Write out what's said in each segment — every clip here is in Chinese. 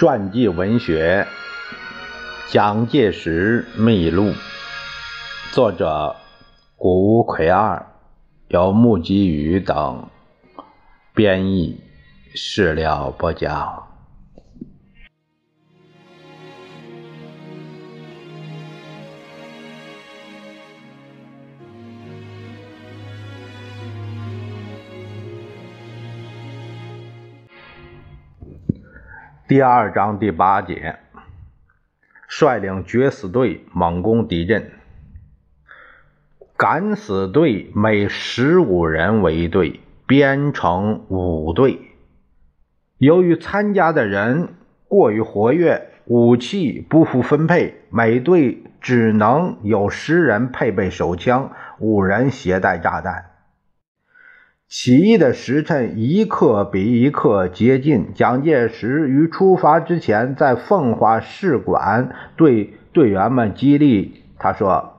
传记文学《蒋介石秘录》，作者谷无奎二，由木吉宇等编译，史料播讲。第二章第八节，率领决死队猛攻敌阵。敢死队每十五人为一队，编成五队。由于参加的人过于活跃，武器不符分配，每队只能有十人配备手枪，五人携带炸弹。起义的时辰一刻比一刻接近。蒋介石于出发之前，在奉化使馆对队员们激励他说：“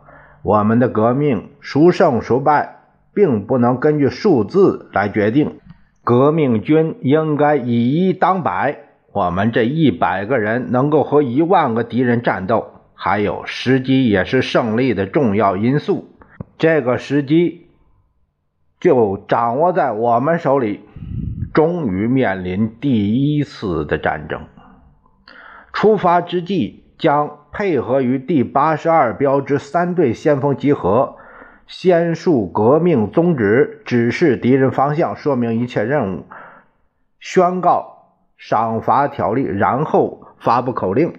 我们的革命孰胜孰败，并不能根据数字来决定。革命军应该以一当百。我们这一百个人能够和一万个敌人战斗。还有，时机也是胜利的重要因素。这个时机。”就掌握在我们手里，终于面临第一次的战争。出发之际，将配合于第八十二标之三队先锋集合，先述革命宗旨，指示敌人方向，说明一切任务，宣告赏罚条例，然后发布口令：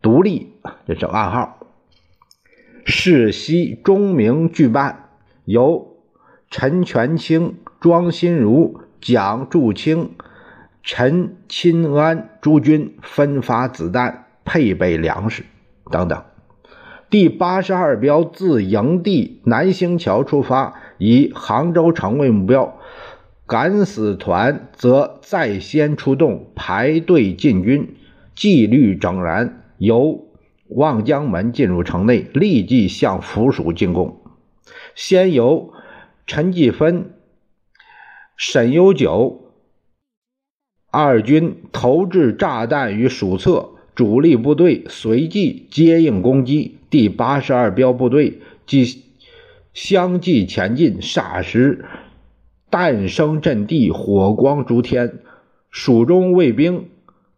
独立，这是暗号。世袭钟鸣剧办，由。陈全清、庄心如、蒋祝清、陈钦安诸军分发子弹、配备粮食等等。第八十二标自营地南星桥出发，以杭州城为目标。敢死团则在先出动，排队进军，纪律整然，由望江门进入城内，立即向府署进攻。先由。陈继芬、沈有九二军投掷炸弹于蜀侧，主力部队随即接应攻击。第八十二标部队即相继前进，霎时弹声震地，火光烛天。蜀中卫兵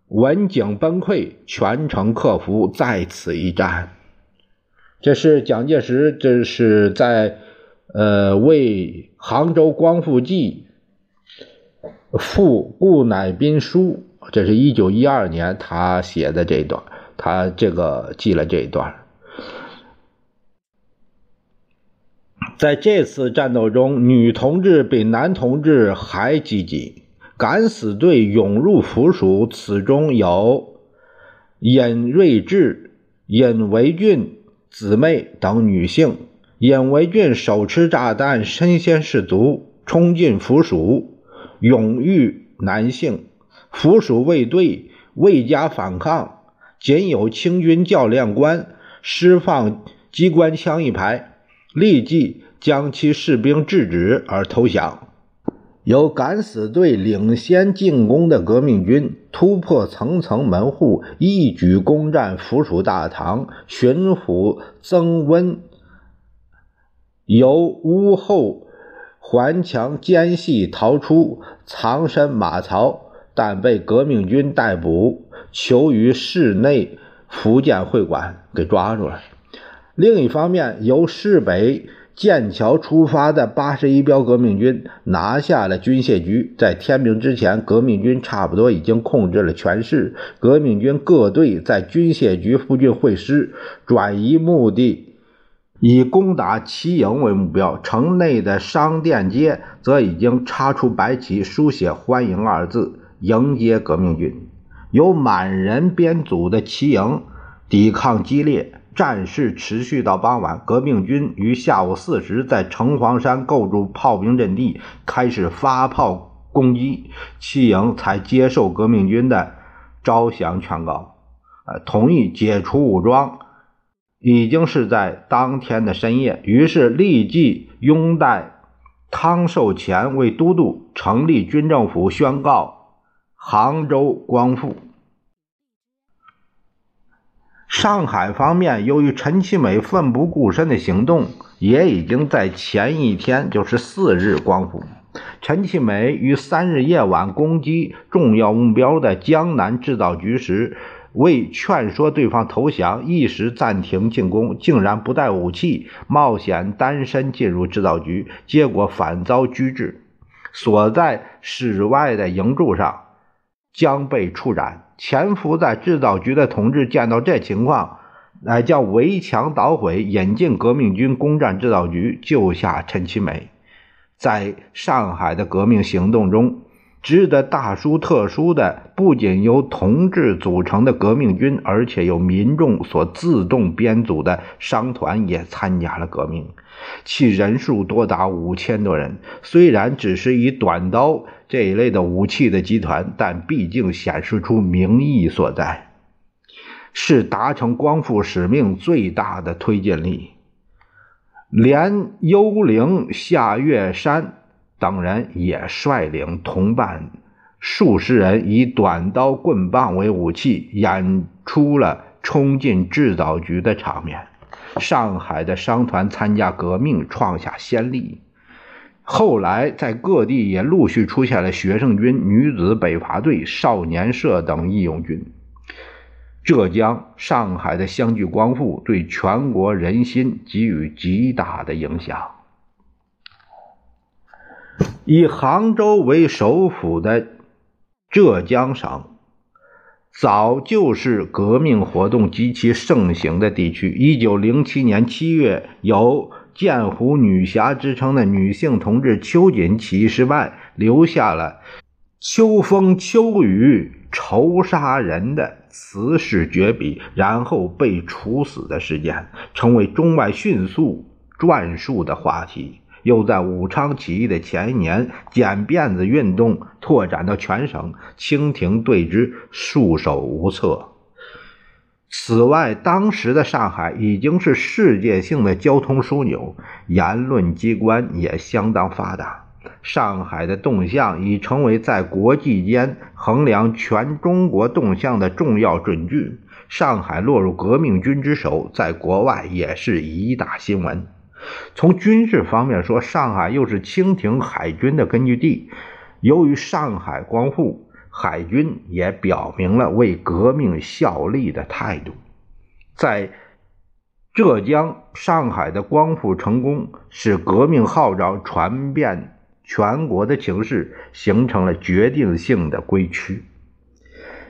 闻警崩溃，全城克服，在此一战。这是蒋介石，这是在。呃，为杭州光复记附顾乃斌书，这是一九一二年他写的这一段，他这个记了这一段。在这次战斗中，女同志比男同志还积极，敢死队涌入府署，此中有尹瑞智、尹维俊姊妹等女性。尹维俊手持炸弹，身先士卒，冲进府署，勇遇男性。府署卫队未加反抗，仅有清军教练官释放机关枪一排，立即将其士兵制止而投降。由敢死队领先进攻的革命军突破层层门户，一举攻占府署大堂。巡抚曾温。由屋后环墙间隙逃出，藏身马槽，但被革命军逮捕，囚于市内福建会馆，给抓住了。另一方面，由市北剑桥出发的八十一标革命军拿下了军械局，在天明之前，革命军差不多已经控制了全市。革命军各队在军械局附近会师，转移目的。以攻打齐营为目标，城内的商店街则已经插出白旗，书写“欢迎”二字，迎接革命军。由满人编组的齐营抵抗激烈，战事持续到傍晚。革命军于下午四时在城隍山构筑炮兵阵地，开始发炮攻击，齐营才接受革命军的招降劝告，呃，同意解除武装。已经是在当天的深夜，于是立即拥戴康寿乾为都督，成立军政府，宣告杭州光复。上海方面由于陈其美奋不顾身的行动，也已经在前一天，就是四日光复。陈其美于三日夜晚攻击重要目标的江南制造局时，为劝说对方投降，一时暂停进攻，竟然不带武器，冒险单身进入制造局，结果反遭拘制，锁在室外的营柱上，将被处斩。潜伏在制造局的同志见到这情况，乃将围墙捣毁，引进革命军攻占制造局，救下陈其美。在上海的革命行动中，值得大书特书的不仅由同志组成的革命军，而且由民众所自动编组的商团也参加了革命，其人数多达五千多人。虽然只是以短刀这一类的武器的集团，但毕竟显示出名义所在，是达成光复使命最大的推进力。连幽灵夏月山等人也率领同伴数十人，以短刀、棍棒为武器，演出了冲进制造局的场面。上海的商团参加革命，创下先例。后来，在各地也陆续出现了学生军、女子北伐队、少年社等义勇军。浙江、上海的相继光复，对全国人心给予极大的影响。以杭州为首府的浙江省，早就是革命活动极其盛行的地区。一九零七年七月，有“剑湖女侠”之称的女性同志秋瑾起义失败，留下了“秋风秋雨愁杀人”的。此事绝笔，然后被处死的事件，成为中外迅速转述的话题。又在武昌起义的前一年，剪辫子运动拓展到全省，清廷对之束手无策。此外，当时的上海已经是世界性的交通枢纽，言论机关也相当发达。上海的动向已成为在国际间衡量全中国动向的重要准据。上海落入革命军之手，在国外也是一大新闻。从军事方面说，上海又是清廷海军的根据地。由于上海光复，海军也表明了为革命效力的态度。在浙江、上海的光复成功，使革命号召传遍。全国的情势形成了决定性的归区。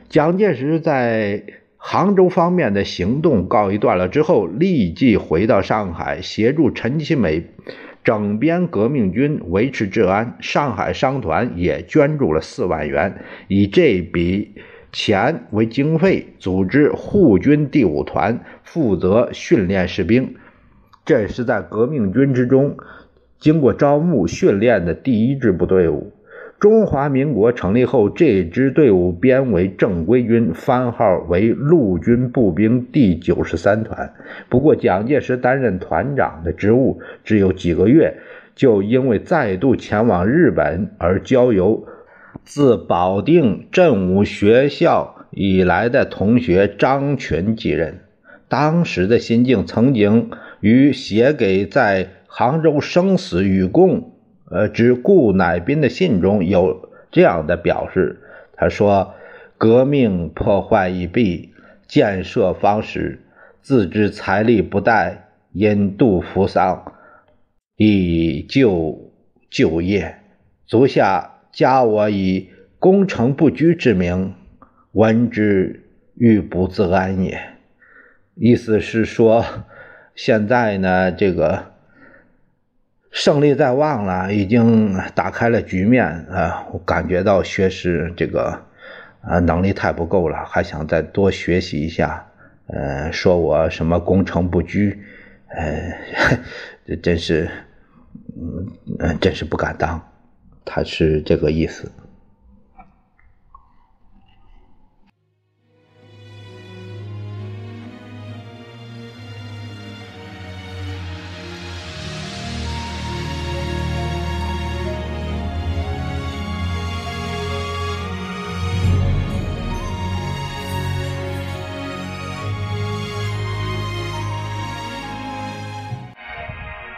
蒋介石在杭州方面的行动告一段落之后，立即回到上海，协助陈其美整编革命军，维持治安。上海商团也捐助了四万元，以这笔钱为经费，组织护军第五团，负责训练士兵。这是在革命军之中。经过招募训练的第一支部队伍，中华民国成立后，这支队伍编为正规军，番号为陆军步兵第九十三团。不过，蒋介石担任团长的职务只有几个月，就因为再度前往日本而交由自保定振武学校以来的同学张群继任。当时的心境，曾经与写给在。杭州生死与共，呃，之顾乃斌的信中有这样的表示。他说：“革命破坏已毕，建设方始，自知财力不待，因度扶丧，以就就业。足下加我以功成不居之名，闻之欲不自安也。”意思是说，现在呢，这个。胜利在望了，已经打开了局面啊！我感觉到学识这个啊能力太不够了，还想再多学习一下。呃，说我什么功成不居，呃，真是，嗯，真是不敢当。他是这个意思。